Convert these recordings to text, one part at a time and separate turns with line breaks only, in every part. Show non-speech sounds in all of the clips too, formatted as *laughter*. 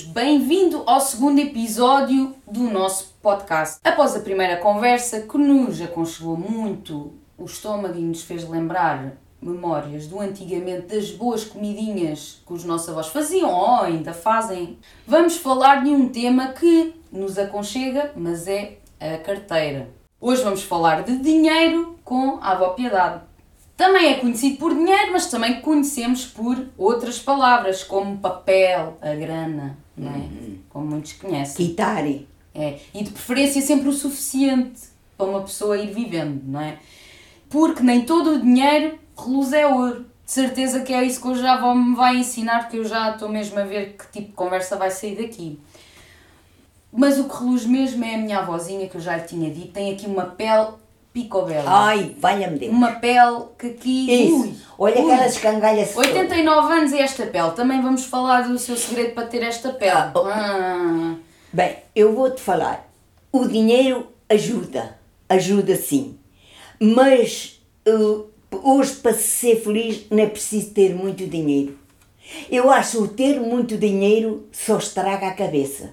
Bem-vindo ao segundo episódio do nosso podcast. Após a primeira conversa, que nos aconchegou muito o estômago e nos fez lembrar memórias do antigamente das boas comidinhas que os nossos avós faziam ou ainda fazem, vamos falar de um tema que nos aconchega, mas é a carteira. Hoje vamos falar de dinheiro com a avó Piedade. Também é conhecido por dinheiro, mas também conhecemos por outras palavras, como papel, a grana, não é?
Uhum.
Como muitos conhecem.
Kitari.
É. E de preferência sempre o suficiente para uma pessoa ir vivendo, não é? Porque nem todo o dinheiro reluz é ouro. De certeza que é isso que hoje já vão me vai ensinar, porque eu já estou mesmo a ver que tipo de conversa vai sair daqui. Mas o que reluz mesmo é a minha avózinha, que eu já lhe tinha dito, tem aqui uma pele picobela.
Ai, valha-me Deus.
Uma pele que aqui.
Isso.
Ui,
Olha
ui.
aquelas cangalhas.
89 anos e esta pele. Também vamos falar do seu segredo para ter esta pele.
Ah, oh.
Ah.
Bem, eu vou-te falar. O dinheiro ajuda. Ajuda sim. Mas uh, hoje, para ser feliz, não é preciso ter muito dinheiro. Eu acho que o ter muito dinheiro só estraga a cabeça.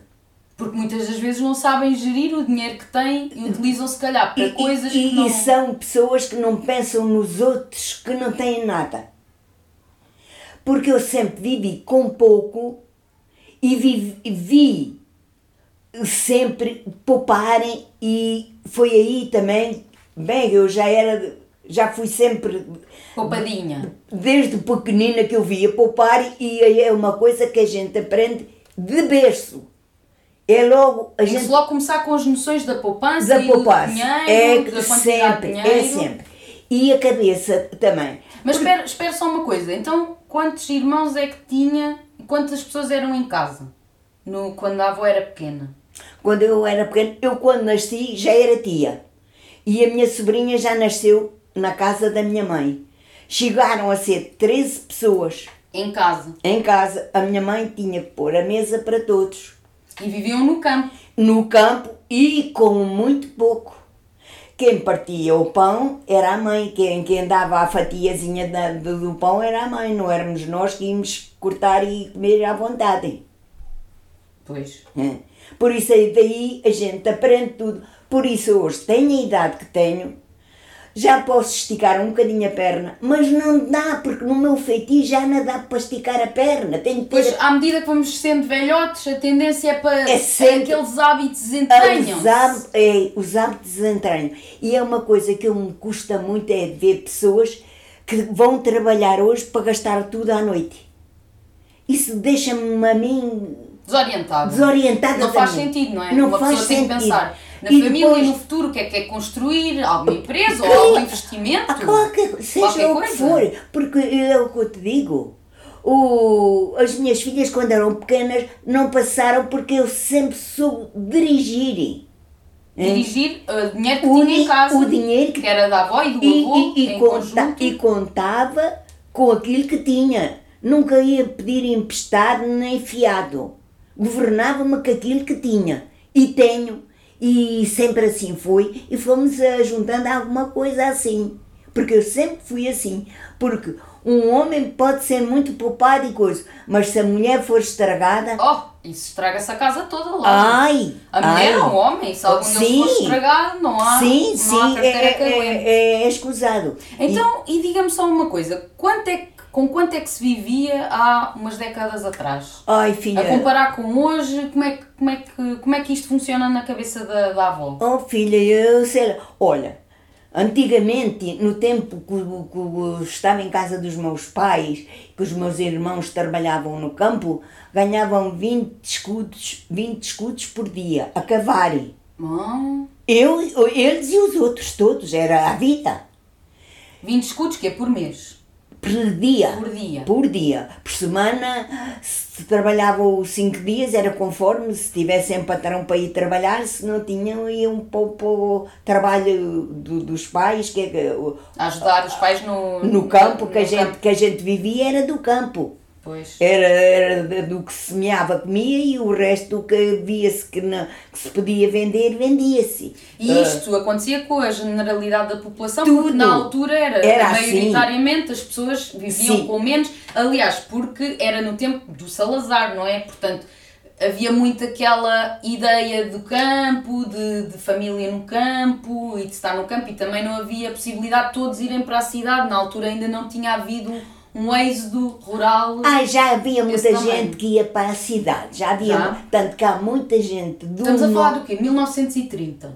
Porque muitas das vezes não sabem gerir o dinheiro que têm e utilizam se calhar para
E-
coisas
e,
que não...
e são pessoas que não pensam nos outros que não têm nada. Porque eu sempre vivi com pouco e vi, vi sempre pouparem e foi aí também, bem, eu já era, já fui sempre,
Poupadinha.
desde pequenina que eu via poupar e aí é uma coisa que a gente aprende de berço. É logo, a gente
logo começar com as noções da poupança
da
e do
poupança.
dinheiro,
É
da
sempre, é
dinheiro.
sempre. E a cabeça também.
Mas espera, espera só uma coisa. Então, quantos irmãos é que tinha e quantas pessoas eram em casa? No, quando a avó era pequena?
Quando eu era pequena, eu quando nasci já era tia. E a minha sobrinha já nasceu na casa da minha mãe. Chegaram a ser 13 pessoas
Em casa.
em casa. A minha mãe tinha que pôr a mesa para todos.
E viviam no campo.
No campo e com muito pouco. Quem partia o pão era a mãe, quem, quem dava a fatiazinha da- do, do pão era a mãe, não éramos nós que íamos cortar e comer à vontade.
Pois.
É. Por isso aí daí a gente aprende tudo. Por isso hoje tenho a idade que tenho, já posso esticar um bocadinho a perna, mas não dá, porque no meu feitio já não dá para esticar a perna. Tenho que
Pois, à medida que vamos sendo velhotes, a tendência é para
É sempre-
aqueles hábitos
a
entranham
os, hábitos, é, os hábitos entranham. E é uma coisa que eu me custa muito é ver pessoas que vão trabalhar hoje para gastar tudo à noite. Isso deixa-me a mim
Desorientado.
desorientada
Não faz
também.
sentido, não é?
Não
Uma
faz sentido.
pensar na
E
família
depois-
e no futuro, o que é que é construir, alguma empresa ou algum investimento.
A qualquer, seja
Qualquer
o que
coisa.
for, porque é o que eu te digo. O, as minhas filhas, quando eram pequenas, não passaram porque eu sempre soube dirigir.
Dirigir o dinheiro que
O
tinha em casa,
o dinheiro que-
que era da avó e do
E,
avô,
e, e, conta- e contava com aquilo que tinha. Nunca ia pedir emprestado nem fiado. Governava-me com aquilo que tinha. E tenho. E sempre assim foi. E fomos eh, juntando alguma coisa assim. Porque eu sempre fui assim. Porque um homem pode ser muito poupado e coisa. Mas se a mulher for estragada.
Oh, isso estraga-se a casa toda logo.
Ai!
a mulher
ai,
é um homem, se algum deles
Sim.
for estragado, não há,
Sim,
não há
sim, é,
que aguente.
é, é, é escusado. E-
Então, e, diga-me só uma coisa, quanto é que- com quanto é que se vivia há umas décadas atrás?
Ai, filha.
A comparar com hoje, como é que, como é que, como é que isto funciona na cabeça da, da avó?
Oh filha, eu sei lá. Olha, antigamente, no tempo que, que eu estava em casa dos meus pais, que os meus irmãos trabalhavam no campo, ganhavam 20 escudos, 20 escudos por dia, a cavarem.
Hum,
Eu, eles e os outros todos, era a vida.
20 escudos que é por mês.
Por dia.
Por dia.
Por dia. Por semana, se trabalhavam cinco dias, era conforme, se tivessem patrão para ir trabalhar, se não tinham, iam para, o- para o trabalho do- dos pais, que é
ajudar os pais no,
no campo, que a,
no
gente,
campo.
que a gente vivia era do campo.
Pois.
Era, era do que se semeava, comia e o resto que via-se que, não- que se podia vender, vendia-se.
E isto acontecia com a generalidade da população,
Tudo.
porque na altura era,
Era assim.
maioritariamente as pessoas viviam
Sim.
com menos, aliás, porque era no tempo do Salazar, não é? Portanto, havia muito aquela ideia do campo, de, de família no campo e de estar no campo, e também não havia possibilidade de todos irem para a cidade. Na altura ainda não tinha havido um êxodo rural.
Ah, já havia muita
tamanho.
gente que ia para a cidade. Já havia.
Já?
Tanto que há muita gente do.
Estamos a falar do quê? 1930.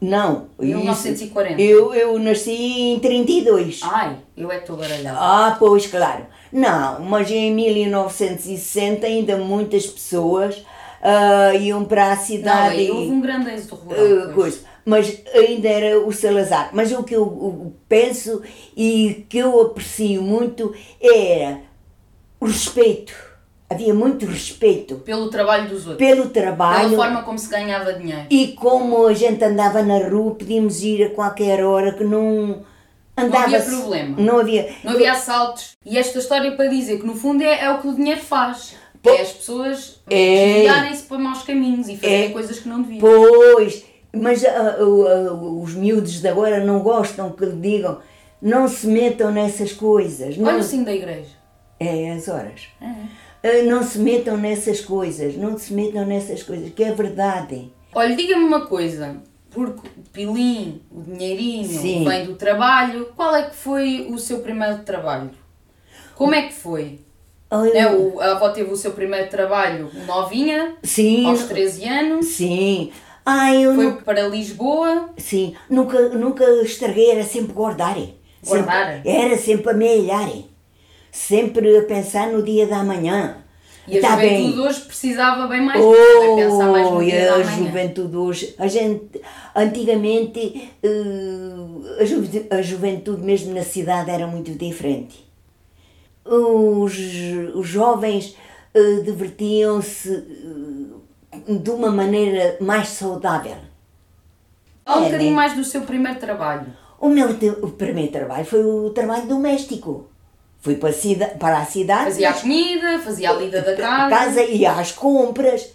Não. isso-
1940.
Eu, eu nasci em 32.
Ai, eu é que estou baralhada.
Ah, pois, claro. Não, mas em 1960 ainda muitas pessoas ah, iam para a
Não,
cidade.
aí
e-
houve um grande êxodo rural.
Uh,
pois.
coisa. Mas ainda era o Salazar. Mas o que eu penso e que eu aprecio muito era o respeito. Havia muito respeito
Pelo trabalho dos outros.
pelo
Pela
trabalho
forma como se ganhava dinheiro.
e como a gente andava na rua, podíamos ir a qualquer hora que não andava.
havia problema.
Não havia.
Não havia assaltos. E esta história para dizer que no fundo é, é o que o dinheiro faz. É as pessoas
É.
desviarem-se para maus caminhos e fazerem
É.
coisas que não deviam.
Pois, mas o- ah, os miúdos de agora não gostam que lhe digam, não se metam nessas coisas. Não,
Olha o sino da igreja.
É as horas.
É.
Ah, Não se metam nessas coisas, não se metam nessas coisas, que é verdade.
Olha, diga-me uma coisa. Porque o pilim, o dinheirinho,
Sim.
vem do trabalho. Qual é que foi o seu primeiro trabalho? Como é que foi?
Olha,
Né, o- a avó teve o seu primeiro trabalho novinha,
sim,
aos 13 anos.
sim. Ai, eu
Foi
nu-
para Lisboa.
sim, nunca, nunca estraguei, era sempre guardar.
Guardar?
Sempre, era sempre a meilhar. Sempre a pensar no dia da manhã.
E a
Tá
juventude
bem.
hoje precisava bem mais disso, é pensar mais no
Oh,
dia
e
da
a
manhã.
juventude hoje, a gente, antigamente, eh, a, juve- a juventude mesmo na cidade era muito diferente. Os, os jovens eh, divertiam-se eh, de uma maneira mais saudável.
Fala um
É,
bocadinho
né?
mais do seu primeiro trabalho.
O meu o primeiro trabalho foi o trabalho doméstico. Fui para a, cida, para a cidade.
Fazia a comida, fazia a lida da casa.
casa e às compras.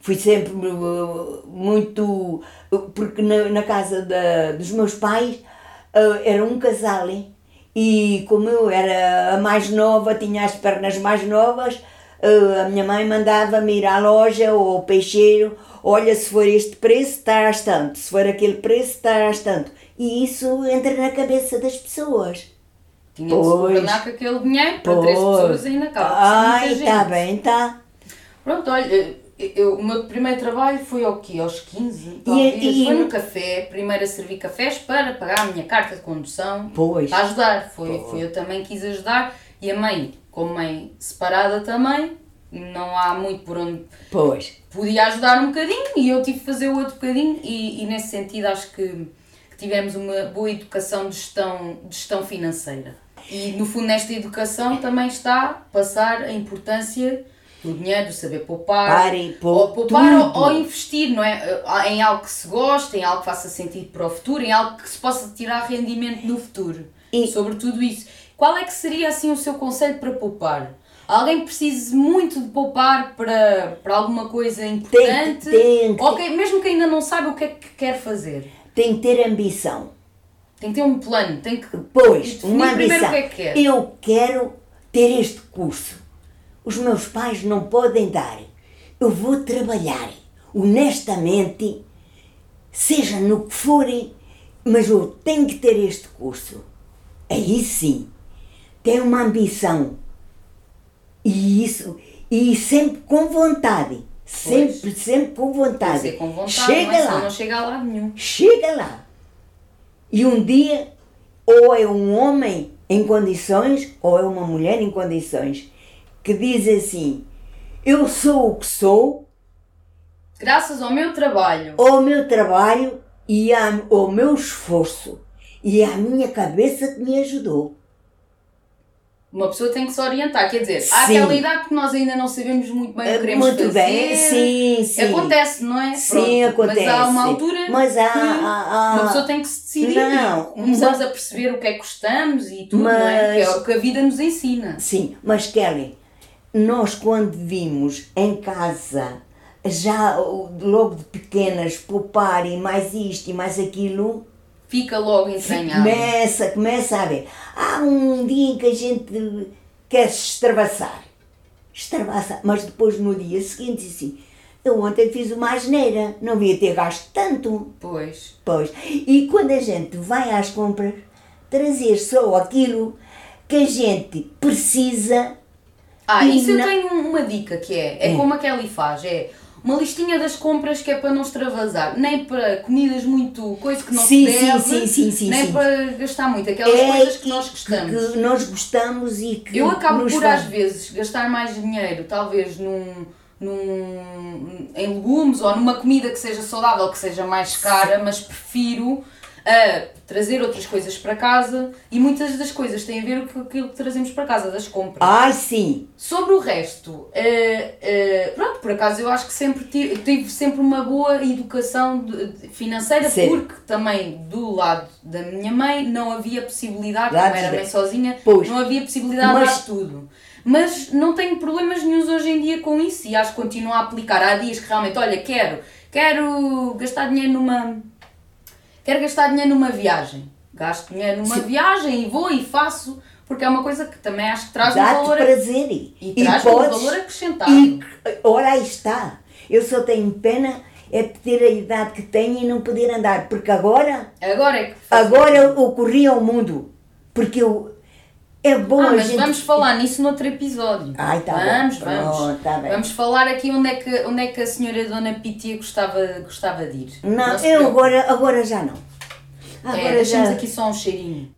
Fui sempre uh, muito. uh, Porque na, na casa da- dos meus pais uh, era um casal. hein? E como eu era a mais nova, tinha as pernas mais novas, a minha mãe mandava-me ir à loja ou ao peixeiro. Olha, se for este preço, está tanto. Se for aquele preço, está tanto. E isso entra na cabeça das pessoas.
Tinha de se
Pois.
com aquele dinheiro para três pessoas ainda acaba. por ser
Ai, está bem, está.
Pronto, olha, eu, o meu primeiro trabalho foi ao quê? Aos 15? Talvez.
e-
Foi no café, primeiro a servir cafés para pagar a minha carta de condução.
Pois.
Para ajudar. Foi, foi eu também quis ajudar. E a mãe, como mãe separada também, não há muito por onde
Pois.
podia ajudar um bocadinho e eu tive que fazer o outro bocadinho e, e nesse sentido acho que, que tivemos uma boa educação de gestão, de gestão financeira. E no fundo nesta educação também está passar a importância do dinheiro, do saber poupar, ou poupar ou, ou investir, não é? Em algo que se goste, em algo que faça sentido para o futuro, em algo que se possa tirar rendimento no futuro.
E-
Sobre tudo isso. Qual é que seria assim o seu conselho para poupar? Alguém precise muito de poupar para, para alguma coisa importante?
tem
ou que- mesmo que ainda não saiba o que é que quer fazer.
Tem que ter ambição.
Tem que ter um plano, tem que
Pois, uma
primeiro
ambição.
o que é que quer.
Eu quero ter este curso. Os meus pais não podem dar. Eu vou trabalhar honestamente, seja no que forem, mas eu tenho que ter este curso. Aí sim, tem uma ambição. E isso, e sempre com vontade. Sempre, sempre com vontade.
com vontade,
Chega lá.
Não chega lado nenhum.
Chega lá. E um dia, ou é um homem em condições, ou é uma mulher em condições, que diz assim: Eu sou o que sou,
Graças ao meu trabalho.
ao meu trabalho e ao meu esforço, e à minha cabeça que me ajudou.
Uma pessoa tem que se orientar, quer dizer, há
Sim.
aquela idade que nós ainda não sabemos muito bem o que queremos
Muito
fazer.
bem, sim, sim.
Acontece, não é?
Sim,
Pronto,
acontece.
Mas há uma altura
Mas há-
que
há- há-
uma pessoa tem que se decidir.
Não,
Começamos a perceber o que é que gostamos e tudo, não é? Que é
Mas-
o que a vida nos ensina.
Sim, mas Kelly, nós quando vimos em casa, já logo de pequenas, poupar e mais isto e mais aquilo,
Fica logo entranhado.
começa, começa a ver. Há um dia em que a gente quer se extravasar. extravasa. Mas depois no dia seguinte assim, eu ontem fiz uma asneira, não devia ter gasto tanto.
Pois.
Pois. E quando a gente vai às compras, trazer só aquilo que a gente precisa.
Ah, isso eu
não-
tenho uma dica que é, é
É.
como a Kelly faz, é uma listinha das compras que é para não extravasar, nem para comidas muito, coisa que não
Sim,
se
sim,
deve,
sim, sim, sim,
nem
sim.
para gastar muito, aquelas
É
coisas que nós gostamos.
Que nós gostamos e que.
Eu acabo por
faz-
às vezes gastar mais dinheiro, talvez num, num em legumes ou numa comida que seja saudável, que seja mais cara, mas prefiro ah, trazer outras coisas para casa e muitas das coisas têm a ver com aquilo que trazemos para casa, das compras.
Ai, sim.
Sobre o resto, eh, eh, pronto, por acaso eu acho que sempre tive, tive sempre uma boa educação financeira,
Sim.
porque também do lado da minha mãe não havia possibilidade,
Lá
como era mãe sozinha,
Pois.
não havia possibilidade
Mas-
de dar tudo. Mas não tenho problemas nenhums hoje em dia com isso e acho que continuo a aplicar. Há dias que realmente, olha, quero, quero gastar dinheiro numa. Quero gastar dinheiro numa viagem. Gasto dinheiro numa
Sim.
viagem e vou e faço, porque é uma coisa que também acho que traz um valor
prazer. E,
e traz um
podes-
valor acrescentado.
E, ora, aí está. Eu só tenho pena é ter a idade que tenho e não poder andar, porque agora,
Agora é que.
agora eu corri ao mundo. Porque eu, é bom
Ah, mas
gente...
vamos falar nisso noutro episódio.
Ai, tá
vamos,
bem.
vamos.
Tá bem.
Vamos falar aqui onde é que, onde é que a senhora Dona Pitia gostava, gostava de ir.
Não, eu agora, agora já não. Agora
É, deixamos
já...
aqui só um cheirinho.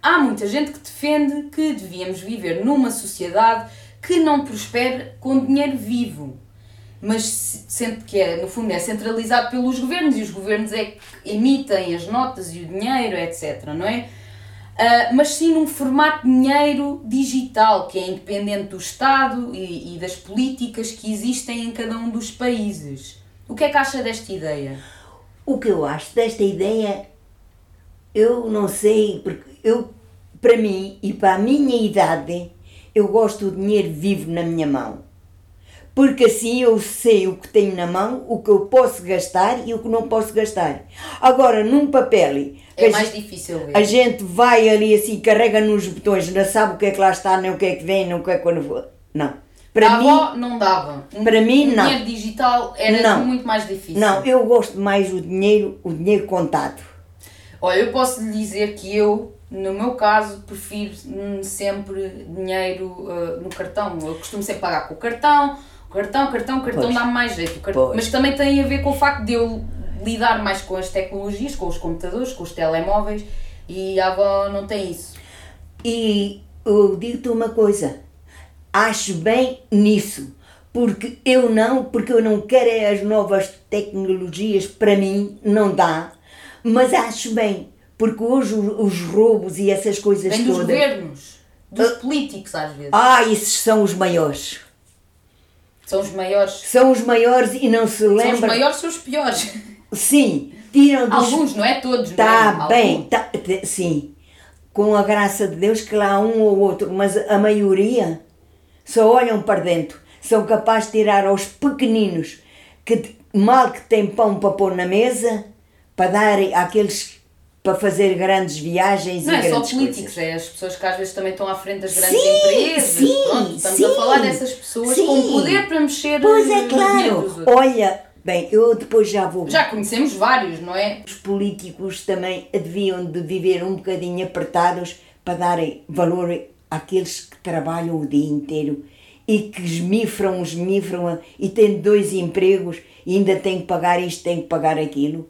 Há muita gente que defende que devíamos viver numa sociedade que não prospere com dinheiro vivo. Mas se- sendo que é, no fundo é centralizado pelos governos e os governos é que emitem as notas e o dinheiro, etc. Não é? Ah, mas sim num formato de dinheiro digital, que é independente do Estado e, e das políticas que existem em cada um dos países. O que é que acha desta ideia?
O que eu acho desta ideia, eu não sei, porque eu, para mim e para a minha idade, eu gosto do dinheiro vivo na minha mão. Porque assim eu sei o que tenho na mão, o que eu posso gastar e o que não posso gastar. Agora, num papel,
É mais difícil ver.
a gente vai ali assim, carrega nos botões, não sabe o que é que lá está, nem o que é que vem, nem o que é que quando vou. Não. Para
a
mim,
não dava. Um-
para mim,
um
não.
dinheiro digital era
Não.
muito mais difícil.
não, eu gosto mais o dinheiro, o dinheiro contado.
Olha, eu posso lhe dizer que eu, no meu caso, prefiro hum, sempre dinheiro ah, no cartão. Eu costumo sempre pagar com o cartão, o cartão, o cartão, o cartão dá-me mais jeito. O cartão-. Mas também tem a ver com o facto de eu lidar mais com as tecnologias, com os computadores, com os telemóveis e a avó não tem isso.
E eu digo-te uma coisa, acho bem nisso, porque eu não, porque eu não quero é as novas tecnologias, para mim não dá, mas acho bem, porque hoje os, os roubos e essas coisas
Vem dos
todas.
governos, dos políticos às vezes.
Ah, esses são os maiores.
São os maiores.
São os maiores e não se
São os
lembram.
maiores, são os piores. *laughs*
Sim, tiram dos
Alguns, não é todos,
Está
é?
bem, tá, sim. Com a graça de Deus que lá há um ou outro, mas a maioria só olham para dentro. São capazes de tirar aos pequeninos que mal que têm pão para pôr na mesa, para darem àqueles para fazer grandes viagens
Não
e
é só
grandes
políticos,
coisas.
é as pessoas que às vezes também estão à frente das grandes
Sim,
empresas.
sim,
Pronto, estamos
sim,
a falar dessas pessoas
sim.
com poder para mexer
Pois é claro. Olha, bem, eu depois já vou.
Já conhecemos vários, não é?
Os políticos também deviam de viver um bocadinho apertados para darem valor àqueles que trabalham o dia inteiro e que esmifram, esmifram e têm dois empregos e ainda têm que pagar isto, têm que pagar aquilo.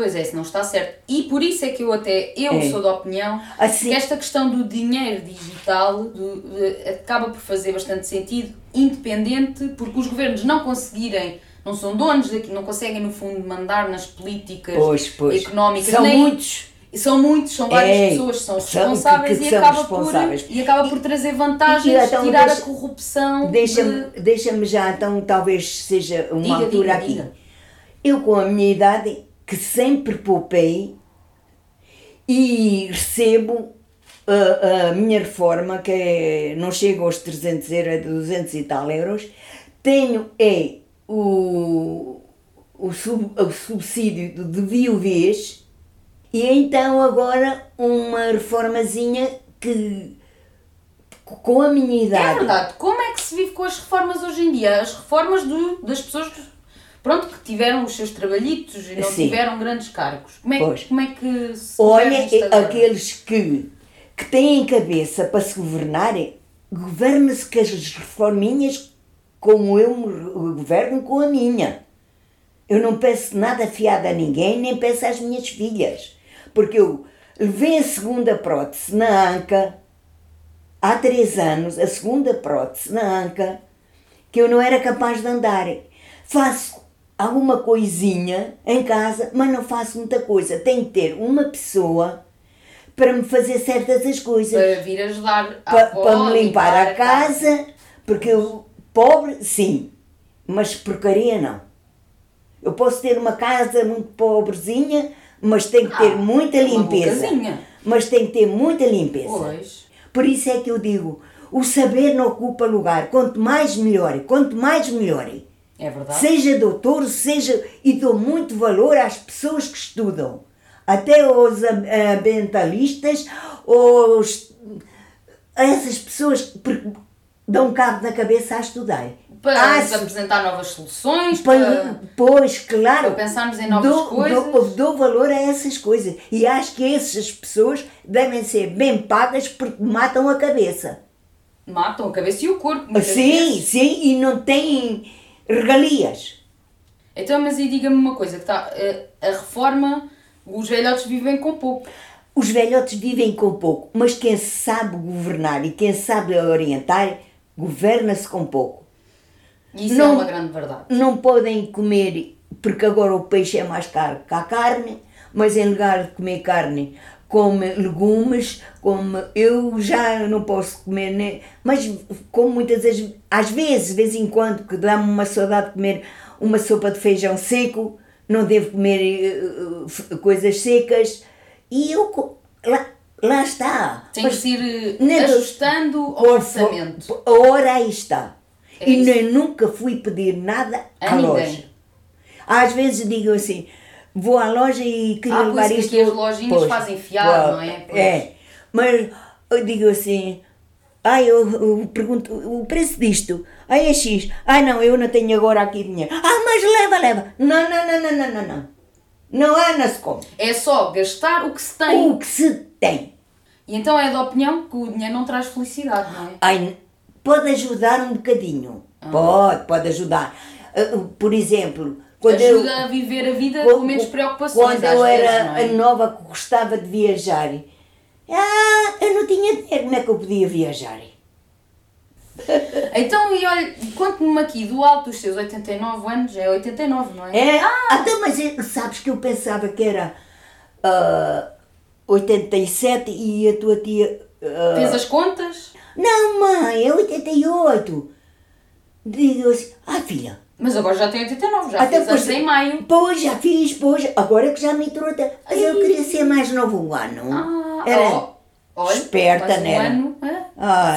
Pois é, isso não está certo. E por isso é que eu até, eu
É.
sou da opinião
Assim-
que esta questão do dinheiro digital do- de- acaba por fazer bastante sentido, independente, porque os governos não conseguirem, não são donos daqui, não conseguem no fundo mandar nas políticas
Pois, pois.
económicas.
São
nem-
muitos.
São muitos, são várias
É,
pessoas que são
são-
responsáveis,
que- que
e,
são
acaba
responsáveis.
Por, e acaba por trazer vantagens,
E então
tirar
deixa-
a corrupção.
Deixa-me
de-
deixa já, então, talvez seja uma
Diga,
altura
diga,
aqui.
diga.
Eu, com a minha idade, que sempre poupei e recebo a, a minha reforma, que é, não chega aos 300 euros, é de 200 e tal euros, tenho é o, o, sub- o subsídio de, viuvez e então agora uma reformazinha que com a minha
É
idade.
verdade. Como é que se vive com as reformas hoje em dia? As reformas do, das pessoas que, pronto, que tiveram os seus trabalhitos e não
Sim.
tiveram grandes cargos. Como é, que-
Pois.
como é que se
Olha, aqueles que, que têm cabeça para se governarem, governa-se com as reforminhas como eu me governo com a minha. Eu não peço nada fiado a ninguém, nem peço às minhas filhas. Porque eu levei a segunda prótese na anca, há três anos, a segunda prótese na anca, que eu não era capaz de andar. Faço alguma coisinha em casa, mas não faço muita coisa. Tenho que ter uma pessoa para me fazer certas as coisas.
Para vir ajudar a
Pa-
avó,
para me limpar a casa, porque eu, pobre, sim, mas porcaria não. Eu posso ter uma casa muito pobrezinha, mas tem que ter
Ah,
muita limpeza. Mas tem que ter muita limpeza.
Pois.
Por isso é que eu digo, o saber não ocupa lugar. Quanto mais melhor, quanto mais melhor.
É verdade.
Seja doutor, seja. E dou muito valor às pessoas que estudam. Até aos am- ambientalistas, aos. a essas pessoas que dão cabo na cabeça a estudar.
Para
se-
apresentar novas soluções,
Pois,
para...
pois, claro.
para pensarmos em novas
dou,
coisas.
Dou, dou valor a essas coisas. E acho que essas pessoas devem ser bem pagas porque matam a cabeça.
matam a cabeça e o corpo.
Sim,
vezes.
sim, e não têm regalias.
Então, mas aí diga-me uma coisa, que tá, eh, a reforma, os velhotes vivem com pouco.
Os velhotes vivem com pouco, mas quem sabe governar e quem sabe orientar, governa-se com pouco.
E isso é
Não-
uma grande verdade.
Não podem comer, porque agora o peixe é mais caro que a carne, mas em lugar de comer carne, come legumes, come. Eu já não posso comer, nem, mas como muitas vezes, às vezes, de vez em quando, que dá-me uma saudade de comer uma sopa de feijão seco, não devo comer eh, coisas secas, e eu. Lá, lá está.
Tem
Mas-
que ir eh, ajustando
Conforme-
orçamento.
A hora aí está.
É
e nem nunca fui pedir nada
A
à
ninguém.
loja. Às vezes digo assim, vou à loja e queria
Ah,
levar isto.
aqui as lojinhas fazem fiado, não é? Pois.
É. Mas eu digo assim, ai, eu, eu pergunto o preço disto. Ai, é X. Ai, não, eu não tenho agora aqui dinheiro. Ah, mas leva, leva. Não, não, não, não, não, não, não. Não há, não se come.
É só gastar o que se tem.
O que se tem.
E então é da opinião que o dinheiro não traz felicidade, não é?
Ai, pode ajudar um bocadinho. Pode, pode ajudar. Ah, Por exemplo, quando eu,
Ajuda a viver a vida
Quando-
com menos preocupações.
Quando eu
vezes,
era
é?
a nova que gostava de viajar, ah, eu não tinha dinheiro, como é que eu podia viajar?
Então, e olha, conte-me aqui, do alto dos seus 89 anos, é 89, não é?
É, até, mas eu- sabes que eu pensava que era ah, 87 e a tua tia. ah,
Fez as contas,
não, mãe, é 88. Digo assim, ah, filha,
mas agora já tem 89, já
Até pois-
em maio.
Pois, já fiz, pois, agora que já me entrou até. Mas eu queria ser mais novo um ano.
Ah,
Era
ó, olha,
esperta,
mais um
né?
ano, é?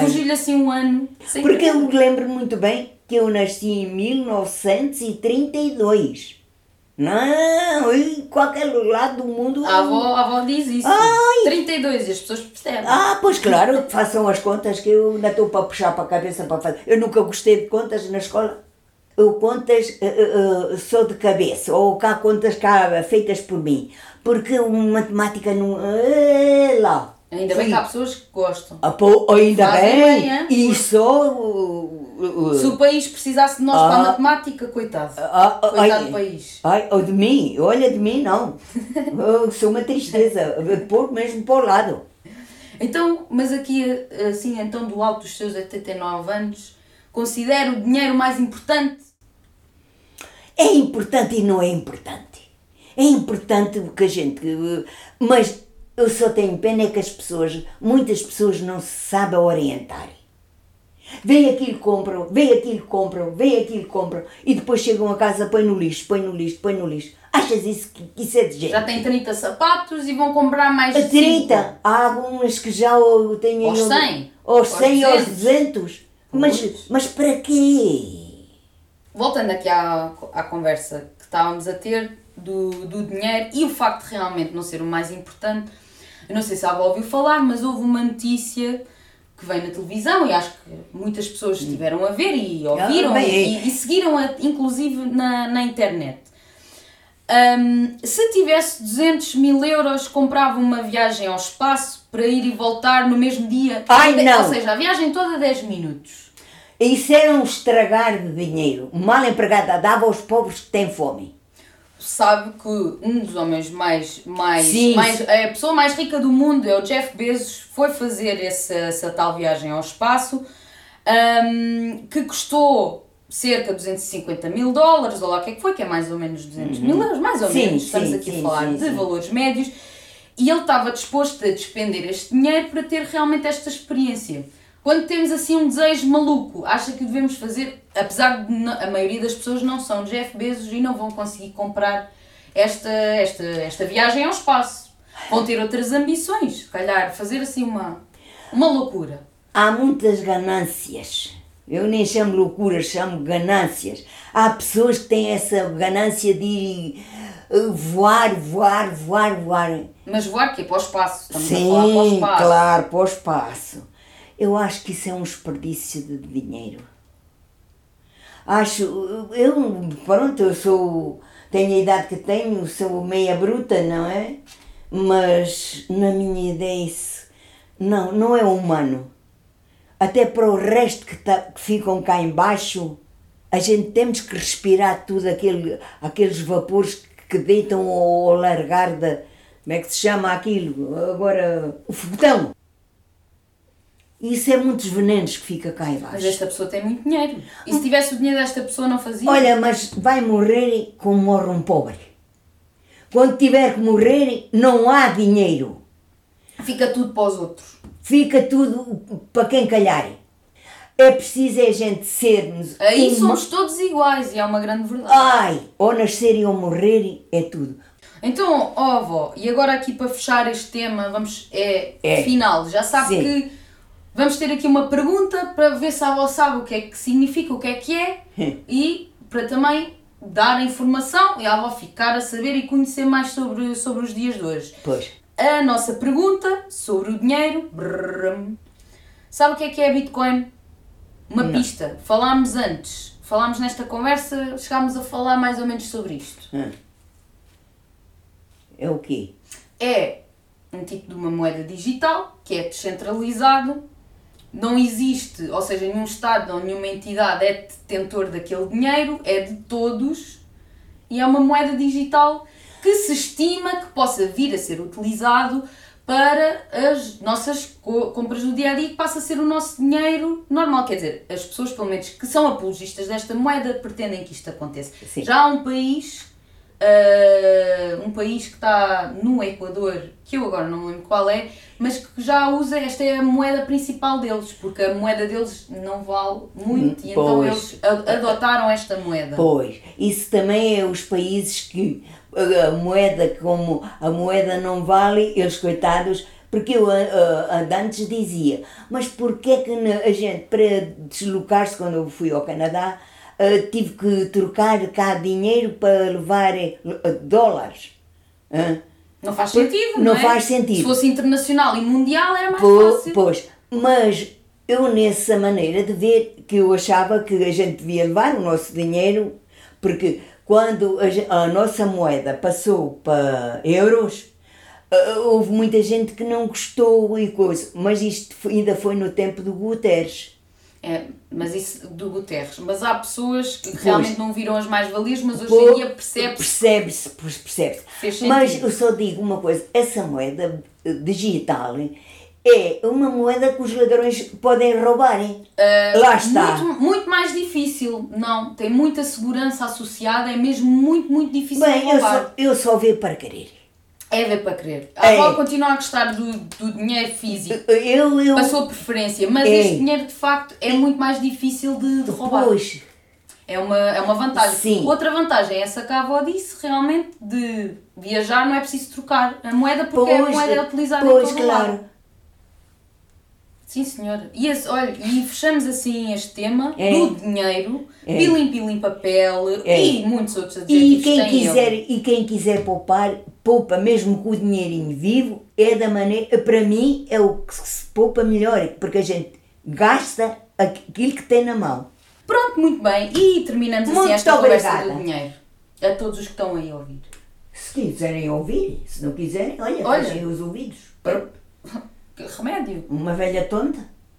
Fugiu-lhe assim um ano.
Porque eu
querer.
lembro muito bem que eu nasci em 1932. Não, em qualquer lado do mundo.
A avó, a avó diz isso.
Ai.
32 e as pessoas percebem.
Ah, pois claro, façam as contas que eu ainda estou para puxar para a cabeça para fazer. Eu nunca gostei de contas na escola. Eu contas eh, eh, só de cabeça, ou cá contas cá feitas por mim. Porque matemática não. eh, lá.
Ainda bem
Fui-
que há pessoas que gostam.
Ah, pô, ainda
Fazem
bem,
bem,
e só. uh, uh,
Se o país precisasse de nós para a
Ah.
matemática, coitado.
Ah, ah,
coitado
ai,
do país.
Ai, oh, de mim, olha de mim não. *laughs* Eu sou uma tristeza, pôr mesmo para o lado.
Então, mas aqui, assim, então, do alto dos seus 89 anos, considera o dinheiro mais importante?
É importante e não é importante. É importante o que a gente. Mas eu só tenho pena é que as pessoas, muitas pessoas não se sabem orientar. Vem aquilo, compram, vem aquilo, compram, vem aquilo, compram e depois chegam a casa, põe no lixo, põe no lixo, põe no lixo. Achas isso que isso é de jeito?
Já têm 30 sapatos e vão comprar mais de
30,
cinco.
há algumas que já têm
Aos
eu-
100,
aos
aos
100 aos
200.
200. Mas, mas para quê?
Voltando aqui à, à conversa que estávamos a ter do, do dinheiro e o facto de realmente não ser o mais importante, eu não sei se a avó ouviu falar, mas houve uma notícia que vem na televisão e acho que muitas pessoas estiveram a ver e ouviram
Ah, bem,
e, e seguiram a, inclusive na, na internet. Hum, se tivesse 200 mil euros, comprava uma viagem ao espaço para ir e voltar no mesmo dia.
Ai, não.
Ou seja, a viagem toda 10 minutos.
Isso era um estragar de dinheiro. Mal empregada dava aos pobres que têm fome.
Sabe que um dos homens mais. mais,
Sim.
mais a pessoa mais rica do mundo é o Jeff Bezos, foi fazer essa, essa tal viagem ao espaço hum, que custou cerca de 250 mil dólares, ou lá o que é que foi, que é mais ou menos 200 mil euros, mais ou
Uhum. Sim,
menos. Estamos
sim,
aqui
sim,
a falar de valores médios e ele estava disposto a despender este dinheiro para ter realmente esta experiência. Quando temos assim um desejo maluco, acha que devemos fazer, apesar de a maioria das pessoas não são Jeff Bezos e não vão conseguir comprar esta, esta, esta viagem ao espaço. Vão ter outras ambições, se calhar, fazer assim uma, uma loucura.
Há muitas ganâncias. Eu nem chamo loucuras, chamo ganâncias. Há pessoas que têm essa ganância de ir eh, voar, voar, voar, voar.
Mas voar que é para o espaço, estamos a falar para o
Sim,
espaço.
claro, para o espaço. Eu acho que isso é um desperdício de dinheiro. Acho, eu, pronto, eu sou, tenho a idade que tenho, sou meia bruta, não é? Mas na minha ideia isso, não, não é humano. Até para o resto que, tá, que ficam cá embaixo, a gente temos que respirar tudo aquele, aqueles vapores que deitam ao, largar da, como é que se chama aquilo? Agora, o foguetão. Isso é muitos venenos que fica cá
Mas
embaixo.
esta pessoa tem muito dinheiro. E se tivesse o dinheiro desta pessoa, não fazia?
Olha, mas vai morrer como morre um pobre. Quando tiver que morrer, não há dinheiro.
Fica tudo para os outros.
Fica tudo para quem calhar. É preciso é a gente sermos.
Aí
uma-
somos todos iguais e é uma grande verdade.
Ai, ou nascerem ou morrerem, é tudo.
Então, ó avó, e agora aqui para fechar este tema, vamos, é,
É.
final, já sabe
Sim.
que vamos ter aqui uma pergunta para ver se a avó sabe o que é que significa, o que é que é *laughs* e para também dar a informação e a avó ficar a saber e conhecer mais sobre, sobre os dias de hoje.
Pois.
A nossa pergunta sobre o dinheiro, brrrm, sabe o que é que é Bitcoin? Uma pista, falámos antes, falámos nesta conversa, chegámos a falar mais ou menos sobre isto.
É o quê?
é um tipo de uma moeda digital que é descentralizado, não existe, ou seja, nenhum Estado ou nenhuma entidade é detentor daquele dinheiro, é de todos e é uma moeda digital que se estima que possa vir a ser utilizado para as nossas co- compras do dia a dia, que passa a ser o nosso dinheiro normal. Quer dizer, as pessoas, pelo menos que são apologistas desta moeda, pretendem que isto aconteça.
Sim.
Já há um país Uh, um país que está no Equador, que eu agora não me lembro qual é, mas que já usa, esta é a moeda principal deles, porque a moeda deles não vale muito, e então
Pois.
eles adotaram esta moeda.
Pois, isso também é os países que a, a moeda, como a moeda não vale, eles coitados, porque eu a- antes dizia, mas porquê é que a gente, para deslocar-se, quando eu fui ao Canadá, ah, tive que trocar cá dinheiro para levar eh, dólares? Hã?
Não faz
Pois,
sentido,
não
não, é?
faz sentido.
Se fosse internacional e mundial era mais
Po-
fácil.
Pois, mas eu nessa maneira de ver que eu achava que a gente devia levar o nosso dinheiro, porque quando a, a nossa moeda passou para euros, houve muita gente que não gostou e coisa, mas isto ainda foi no tempo do Guterres.
É, mas isso do Guterres. Mas há pessoas que realmente não viram as mais-valias, mas hoje
Pô,
em dia percebe-se.
Percebe-se, pois percebe-se. Mas eu só digo uma coisa: essa moeda eh, digital é uma moeda que os ladrões podem roubar. hein? Lá está.
Muito, muito mais difícil. Não, tem muita segurança associada, é mesmo muito, muito difícil
Bem,
de
eu
roubar.
só, eu só vejo para querer.
É ver para querer. A
É.
avó continua a gostar do, do dinheiro físico,
Eu, eu.
a preferência, mas
É.
este dinheiro de facto é muito mais difícil de, de roubar.
Pois,
É uma, é uma vantagem.
Sim.
Outra vantagem é essa que a avó disse, realmente, de viajar não é preciso trocar a moeda porque a
pois,
moeda é utilizada
pois,
em todo
claro.
lado. Sim, senhora. E, esse, olha, e fechamos assim este tema
É.
do dinheiro,
É.
pilim pilim papel
É.
e muitos outros
E
adjetivos
quem,
que tem
quiser,
ele.
e quem quiser poupar, poupa mesmo com o dinheirinho vivo é da maneira, para mim, é o que se poupa melhor, porque a gente gasta aquilo que tem na mão.
Pronto, muito bem. E terminamos assim
Muito
esta conversa
obrigada.
do dinheiro. A todos os que estão aí a ouvir.
Se quiserem ouvir, se não quiserem, olha,
Olha.
os ouvidos. *laughs*
Que remédio.
Uma velha tonta.